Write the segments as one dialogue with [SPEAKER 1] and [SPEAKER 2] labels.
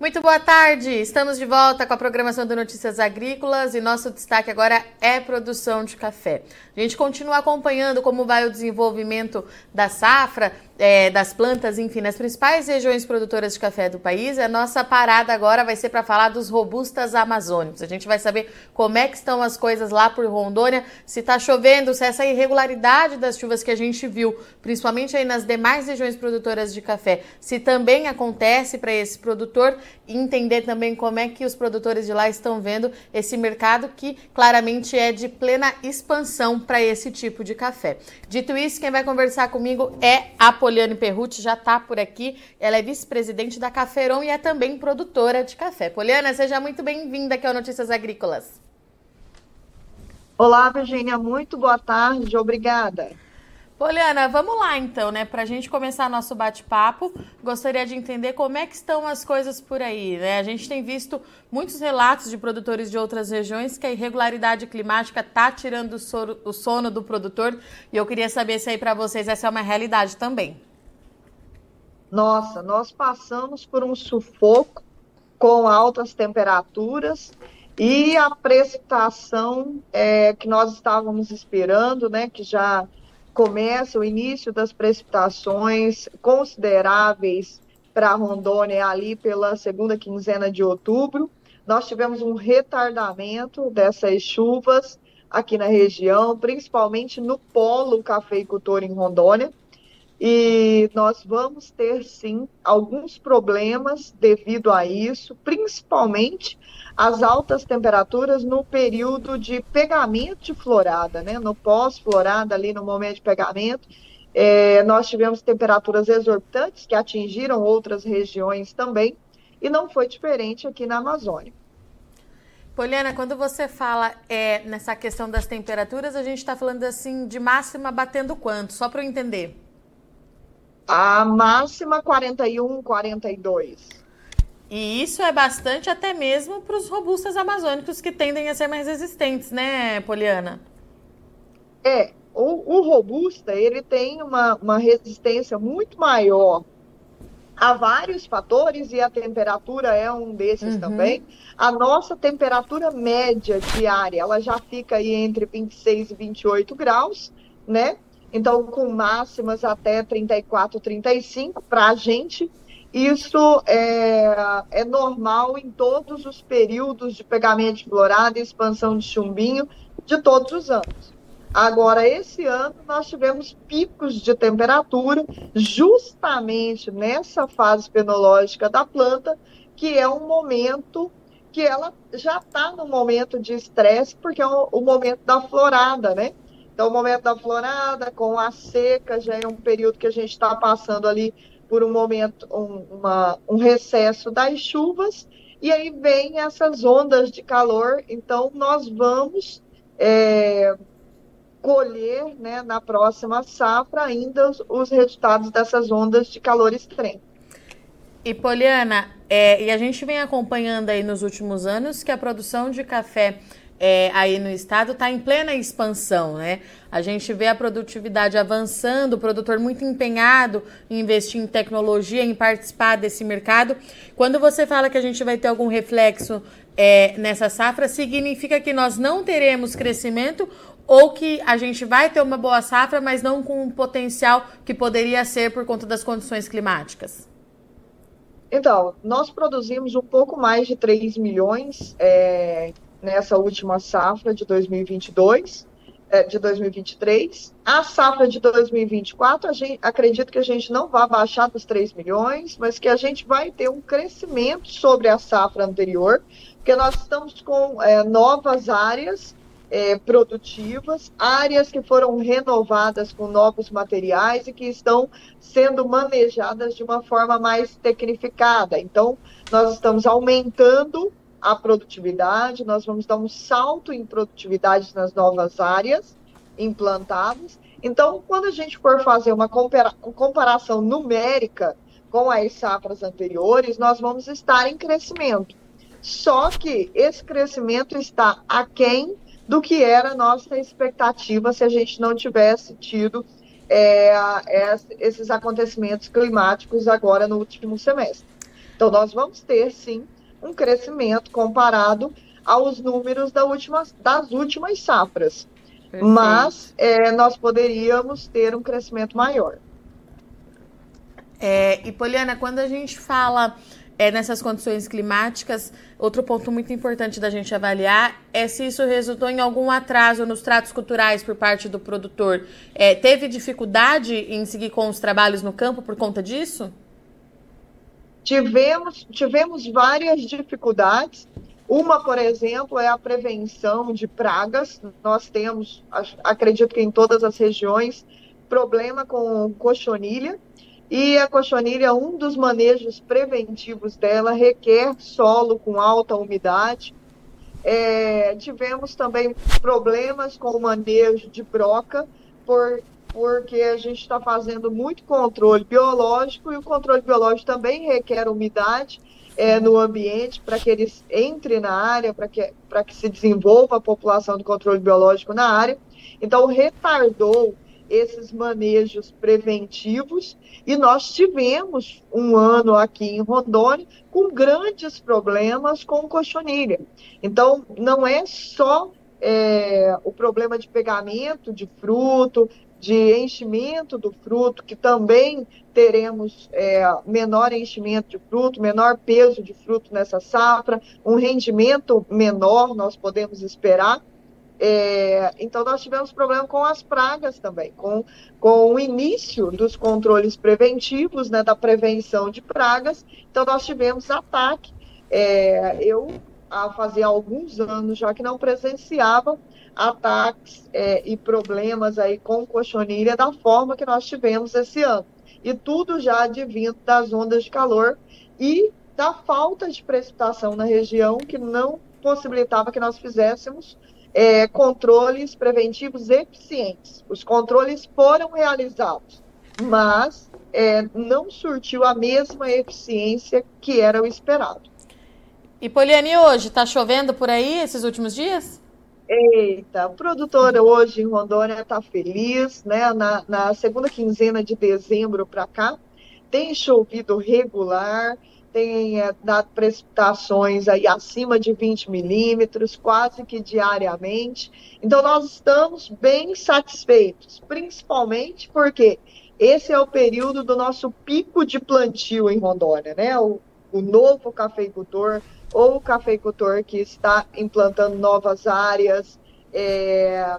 [SPEAKER 1] Muito boa tarde. Estamos de volta com a programação do Notícias Agrícolas e nosso destaque agora é produção de café. A gente continua acompanhando como vai o desenvolvimento da safra, é, das plantas, enfim, nas principais regiões produtoras de café do país. A nossa parada agora vai ser para falar dos robustas amazônicos. A gente vai saber como é que estão as coisas lá por Rondônia, se está chovendo, se essa irregularidade das chuvas que a gente viu, principalmente aí nas demais regiões produtoras de café, se também acontece para esse produtor entender também como é que os produtores de lá estão vendo esse mercado que claramente é de plena expansão para esse tipo de café. Dito isso, quem vai conversar comigo é a Poliane Perrucci, já está por aqui. Ela é vice-presidente da Cafeiron e é também produtora de café. Poliana, seja muito bem-vinda aqui ao Notícias Agrícolas.
[SPEAKER 2] Olá, Virginia, muito boa tarde, obrigada.
[SPEAKER 1] Poliana, vamos lá então, né? Para a gente começar nosso bate-papo, gostaria de entender como é que estão as coisas por aí, né? A gente tem visto muitos relatos de produtores de outras regiões que a irregularidade climática está tirando o sono, o sono do produtor e eu queria saber se aí para vocês essa é uma realidade também.
[SPEAKER 2] Nossa, nós passamos por um sufoco com altas temperaturas e a precipitação é, que nós estávamos esperando, né? Que já começa o início das precipitações consideráveis para Rondônia ali pela segunda quinzena de outubro. Nós tivemos um retardamento dessas chuvas aqui na região, principalmente no polo cafeicultor em Rondônia. E nós vamos ter sim alguns problemas devido a isso, principalmente as altas temperaturas no período de pegamento de florada, né? No pós-florada, ali no momento de pegamento, é, nós tivemos temperaturas exorbitantes que atingiram outras regiões também, e não foi diferente aqui na Amazônia.
[SPEAKER 1] Poliana, quando você fala é, nessa questão das temperaturas, a gente está falando assim de máxima batendo quanto? Só para eu entender.
[SPEAKER 2] A máxima 41, 42.
[SPEAKER 1] E isso é bastante até mesmo para os robustas amazônicos que tendem a ser mais resistentes, né, Poliana?
[SPEAKER 2] É, o, o robusta ele tem uma, uma resistência muito maior a vários fatores e a temperatura é um desses uhum. também. A nossa temperatura média diária, ela já fica aí entre 26 e 28 graus, né? Então, com máximas até 34, 35, para a gente, isso é, é normal em todos os períodos de pegamento de florada e expansão de chumbinho de todos os anos. Agora, esse ano, nós tivemos picos de temperatura justamente nessa fase penológica da planta, que é um momento que ela já está no momento de estresse, porque é o, o momento da florada, né? Então, o momento da florada, com a seca, já é um período que a gente está passando ali por um momento, um, uma, um recesso das chuvas, e aí vem essas ondas de calor. Então, nós vamos é, colher né, na próxima safra ainda os, os, resultados dessas ondas de calor extremo.
[SPEAKER 1] E Poliana, é, e a gente vem acompanhando aí nos últimos anos que a produção de café é, aí no estado está em plena expansão, né? A gente vê a produtividade avançando, o produtor muito empenhado em investir em tecnologia, em participar desse mercado. Quando você fala que a gente vai ter algum reflexo é, nessa safra, significa que nós não teremos crescimento ou que a gente vai ter uma boa safra, mas não com o potencial que poderia ser por conta das condições climáticas?
[SPEAKER 2] Então, nós produzimos um pouco mais de 3 milhões é, nessa última safra de 2022, é, de 2023. A safra de 2024, a gente, acredito que a gente não vai baixar dos 3 milhões, mas que a gente vai ter um crescimento sobre a safra anterior, porque nós estamos com é, novas áreas é, produtivas, áreas que foram renovadas com novos materiais e que estão sendo manejadas de uma forma mais tecnificada. Então, nós estamos aumentando a produtividade, nós vamos dar um salto em produtividade nas novas áreas implantadas. Então, quando a gente for fazer uma compara comparação numérica com as safras anteriores, nós vamos estar em crescimento. Só que esse crescimento está aquém do que era a nossa expectativa se a gente não tivesse tido é, esses acontecimentos climáticos agora no último semestre. Então, nós vamos ter, sim, um crescimento comparado aos números da última, das últimas safras. Perfeito. Mas é, nós poderíamos ter um crescimento maior.
[SPEAKER 1] É, e, Poliana, quando a gente fala é, nessas condições climáticas, outro ponto muito importante da gente avaliar é se isso resultou em algum atraso nos tratos culturais por parte do produtor. É, teve dificuldade em seguir com os trabalhos no campo por conta disso?
[SPEAKER 2] Tivemos, tivemos várias dificuldades. Uma, por exemplo, é a prevenção de pragas. Nós temos, acredito que em todas as regiões, problema com cochonilha e a cochonilha, um dos manejos preventivos dela, requer solo com alta umidade. É, tivemos também problemas com o manejo de broca, por, porque a gente está fazendo muito controle biológico e o controle biológico também requer umidade é, no ambiente para que eles entrem na área, para que, que se desenvolva a população de controle biológico na área. Então, retardou esses manejos preventivos e nós tivemos um ano aqui em Rondônia com grandes problemas com cochonilha. Então, não é só é, o problema de pegamento de fruto, de enchimento do fruto, que também teremos é, menor enchimento de fruto, menor peso de fruto nessa safra, um rendimento menor nós podemos esperar, é, então, nós tivemos problema com as pragas também, com, com o início dos controles preventivos, né, da prevenção de pragas. Então, nós tivemos ataque. É, eu, há fazia alguns anos já que não presenciava ataques é, e problemas aí com cochonilha da forma que nós tivemos esse ano. E tudo já advindo das ondas de calor e da falta de precipitação na região que não possibilitava que nós fizéssemos é, controles preventivos eficientes. Os controles foram realizados, mas é, não surtiu a mesma eficiência que era o esperado.
[SPEAKER 1] E Poliane, hoje está chovendo por aí esses últimos dias?
[SPEAKER 2] Eita, o produtor hoje em Rondônia está feliz, né? Na, na segunda quinzena de dezembro para cá, tem chovido regular, tem é, dado precipitações aí acima de 20 milímetros, quase que diariamente. Então, nós estamos bem satisfeitos, principalmente porque esse é o período do nosso pico de plantio em Rondônia, né? O, o novo cafeicultor ou o cafeicultor que está implantando novas áreas é,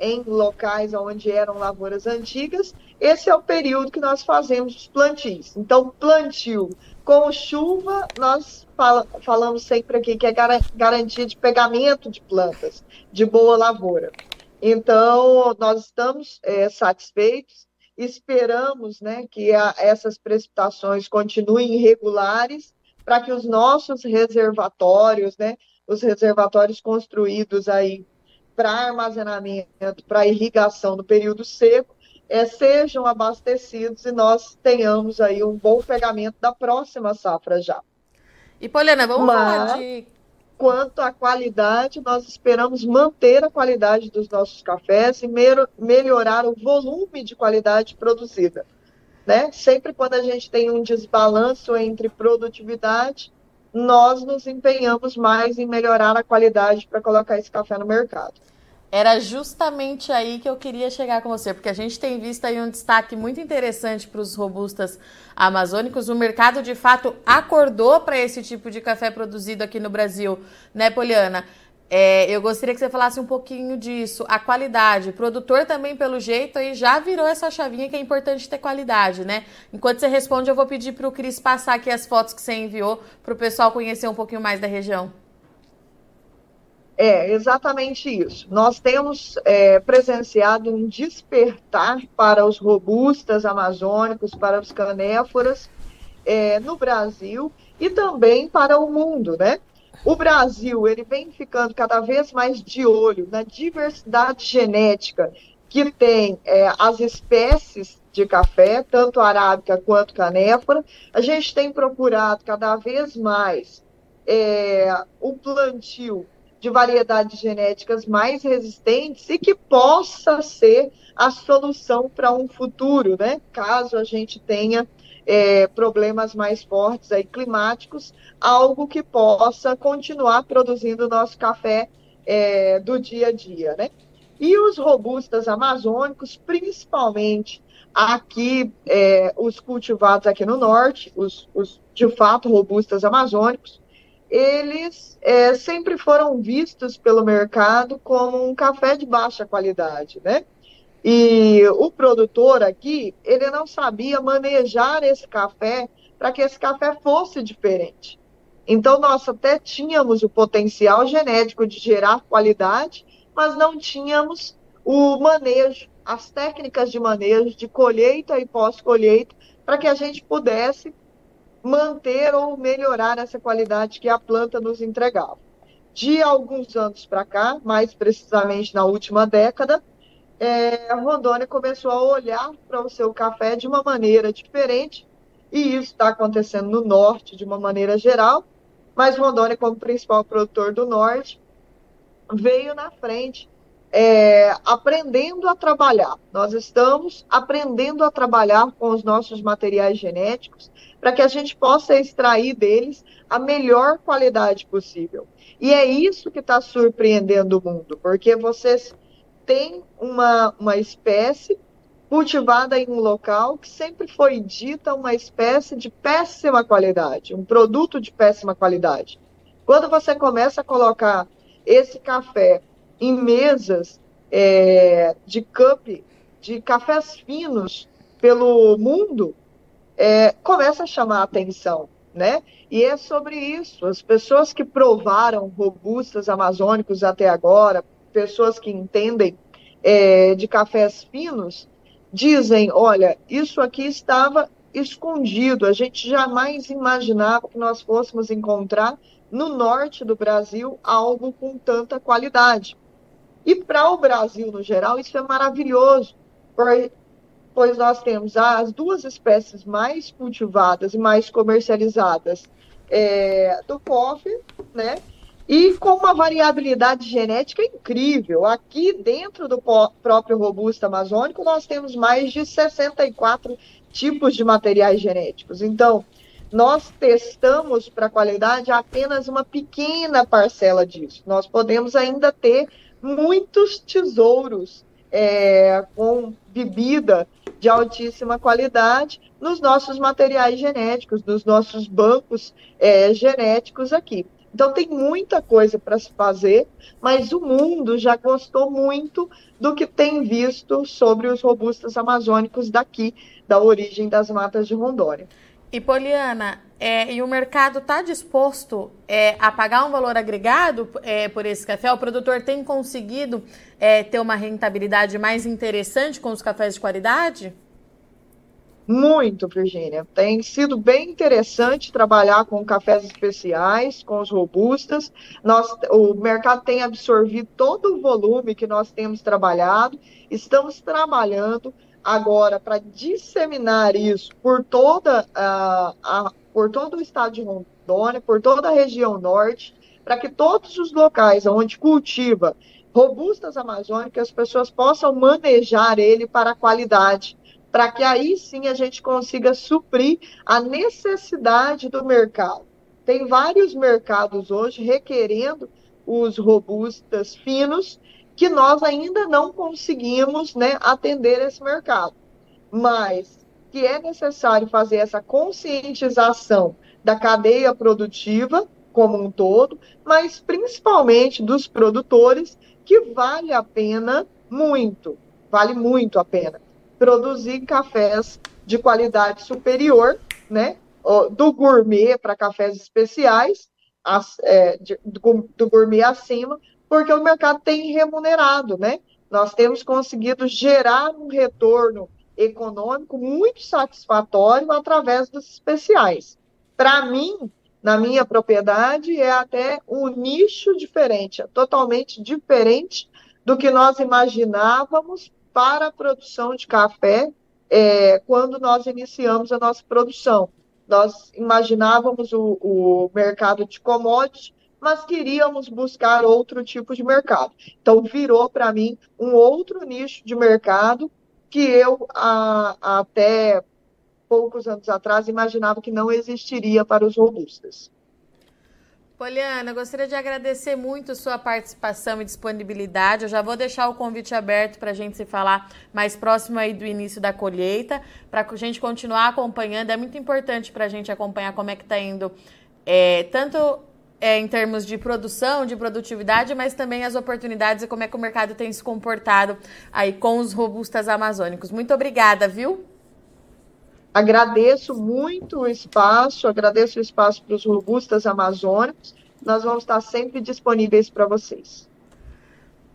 [SPEAKER 2] em locais onde eram lavouras antigas, esse é o período que nós fazemos os plantios. Então, plantio com chuva, nós fala, falamos sempre aqui que é garantia de pegamento de plantas, de boa lavoura. Então, nós estamos é, satisfeitos, esperamos né, que a, essas precipitações continuem regulares para que os nossos reservatórios, né, os reservatórios construídos aí para armazenamento, para irrigação no período seco, é, sejam abastecidos e nós tenhamos aí um bom pegamento da próxima safra já.
[SPEAKER 1] E, Poliana, vamos Mas, falar de...
[SPEAKER 2] Quanto à qualidade, nós esperamos manter a qualidade dos nossos cafés e melhorar o volume de qualidade produzida. Né? Sempre quando a gente tem um desbalanço entre produtividade, nós nos empenhamos mais em melhorar a qualidade para colocar esse café no mercado.
[SPEAKER 1] Era justamente aí que eu queria chegar com você, porque a gente tem visto aí um destaque muito interessante para os robustas amazônicos. O mercado, de fato, acordou para esse tipo de café produzido aqui no Brasil, né, Poliana? É, eu gostaria que você falasse um pouquinho disso. A qualidade. O produtor também, pelo jeito, aí já virou essa chavinha que é importante ter qualidade, né? Enquanto você responde, eu vou pedir para o Cris passar aqui as fotos que você enviou para o pessoal conhecer um pouquinho mais da região.
[SPEAKER 2] É, exatamente isso. Nós temos é, presenciado um despertar para os robustas amazônicos, para os canéforas é, no Brasil e também para o mundo, né? O Brasil, ele vem ficando cada vez mais de olho na diversidade genética que tem é, as espécies de café, tanto arábica quanto canéfora. A gente tem procurado cada vez mais é, o plantio de variedades genéticas mais resistentes e que possa ser a solução para um futuro, né? Caso a gente tenha é, problemas mais fortes aí climáticos, algo que possa continuar produzindo o nosso café é, do dia a dia, né? E os robustas amazônicos, principalmente aqui, é, os cultivados aqui no norte, os, os de fato robustas amazônicos, eles é, sempre foram vistos pelo mercado como um café de baixa qualidade, né? E o produtor aqui, ele não sabia manejar esse café para que esse café fosse diferente. Então, nós até tínhamos o potencial genético de gerar qualidade, mas não tínhamos o manejo, as técnicas de manejo, de colheita e pós-colheita, para que a gente pudesse manter ou melhorar essa qualidade que a planta nos entregava. De alguns anos para cá, mais precisamente na última década, é, Rondônia começou a olhar para o seu café de uma maneira diferente, e isso está acontecendo no norte de uma maneira geral, mas Rondônia, como principal produtor do norte, veio na frente, é, aprendendo a trabalhar. Nós estamos aprendendo a trabalhar com os nossos materiais genéticos para que a gente possa extrair deles a melhor qualidade possível. E é isso que está surpreendendo o mundo, porque vocês tem uma, uma espécie cultivada em um local que sempre foi dita uma espécie de péssima qualidade, um produto de péssima qualidade. Quando você começa a colocar esse café em mesas é, de cup, de cafés finos pelo mundo, é, começa a chamar a atenção, né? E é sobre isso. As pessoas que provaram robustas amazônicos até agora, pessoas que entendem é, de cafés finos, dizem: olha, isso aqui estava escondido, a gente jamais imaginava que nós fôssemos encontrar no norte do Brasil algo com tanta qualidade. E para o Brasil, no geral, isso é maravilhoso, pois nós temos as duas espécies mais cultivadas e mais comercializadas é, do coffee, né? E com uma variabilidade genética incrível. Aqui dentro do próprio robusto amazônico, nós temos mais de 64 tipos de materiais genéticos. Então, nós testamos para qualidade apenas uma pequena parcela disso. Nós podemos ainda ter muitos tesouros é, com bebida de altíssima qualidade nos nossos materiais genéticos, nos nossos bancos é, genéticos aqui. Então tem muita coisa para se fazer, mas o mundo já gostou muito do que tem visto sobre os robustos amazônicos daqui, da origem das matas de Rondônia.
[SPEAKER 1] E Poliana, é, e o mercado está disposto é, a pagar um valor agregado é, por esse café? O produtor tem conseguido é, ter uma rentabilidade mais interessante com os cafés de qualidade?
[SPEAKER 2] Muito, Virgínia. Tem sido bem interessante trabalhar com cafés especiais, com os robustas. Nós, o mercado tem absorvido todo o volume que nós temos trabalhado. Estamos trabalhando agora para disseminar isso por toda a, a, por todo o estado de Rondônia, por toda a região norte, para que todos os locais onde cultiva robustas amazônicas, as pessoas possam manejar ele para a qualidade para que aí sim a gente consiga suprir a necessidade do mercado. Tem vários mercados hoje requerendo os robustas finos que nós ainda não conseguimos né, atender esse mercado. Mas que é necessário fazer essa conscientização da cadeia produtiva como um todo, mas principalmente dos produtores, que vale a pena muito, vale muito a pena produzir cafés de qualidade superior, né? Do gourmet para cafés especiais, as, é, de, do, do gourmet acima, porque o mercado tem remunerado, né? Nós temos conseguido gerar um retorno econômico muito satisfatório através dos especiais. Para mim, na minha propriedade, é até um nicho diferente, é totalmente diferente do que nós imaginávamos para a produção de café é, quando nós iniciamos a nossa produção. Nós imaginávamos o, o mercado de commodities, mas queríamos buscar outro tipo de mercado. Então, virou para mim um outro nicho de mercado que eu a, até poucos anos atrás imaginava que não existiria para os robustas.
[SPEAKER 1] Poliana, gostaria de agradecer muito sua participação e disponibilidade. Eu já vou deixar o convite aberto para a gente se falar mais próximo aí do início da colheita, para a gente continuar acompanhando. É muito importante para a gente acompanhar como é que está indo, é, tanto é, em termos de produção, de produtividade, mas também as oportunidades e como é que o mercado tem se comportado aí com os robustas amazônicos. Muito obrigada, viu?
[SPEAKER 2] Agradeço muito o espaço, agradeço o espaço para os robustas amazônicos. Nós vamos estar sempre disponíveis para vocês.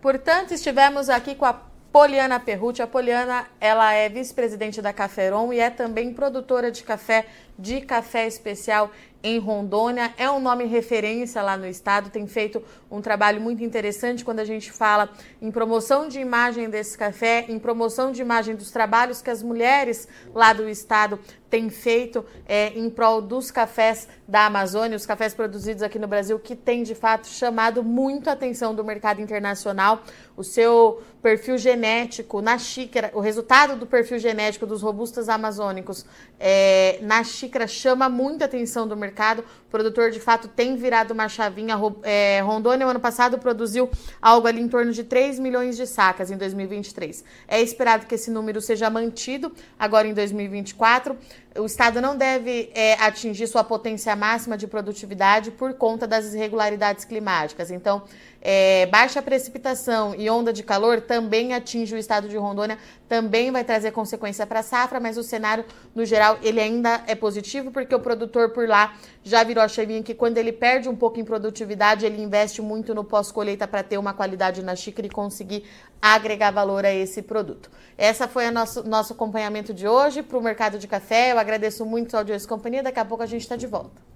[SPEAKER 1] Portanto, estivemos aqui com a Poliana Perrucci. A Poliana, ela é vice-presidente da Caferon e é também produtora de café, de café especial em Rondônia. É um nome referência lá no estado, tem feito um trabalho muito interessante quando a gente fala em promoção de imagem desse café, em promoção de imagem dos trabalhos que as mulheres lá do estado têm feito é, em prol dos cafés da Amazônia, os cafés produzidos aqui no Brasil, que tem de fato chamado muito a atenção do mercado internacional. O seu perfil genético na xícara, o resultado do perfil genético dos robustas amazônicos é, na xícara chama muita atenção do mercado. O produtor de fato tem virado uma chavinha. É, Rondônia, no ano passado, produziu algo ali em torno de 3 milhões de sacas em 2023. É esperado que esse número seja mantido agora em 2024. O Estado não deve é, atingir sua potência máxima de produtividade por conta das irregularidades climáticas. Então, é, baixa precipitação e onda de calor também atinge o estado de Rondônia, também vai trazer consequência para a safra, mas o cenário, no geral, ele ainda é positivo, porque o produtor por lá já virou a chavinha que quando ele perde um pouco em produtividade, ele investe muito no pós-colheita para ter uma qualidade na xícara e conseguir agregar valor a esse produto. Essa foi o nosso, nosso acompanhamento de hoje para o mercado de café. Eu agradeço muito a audiência e companhia. Daqui a pouco a gente está de volta.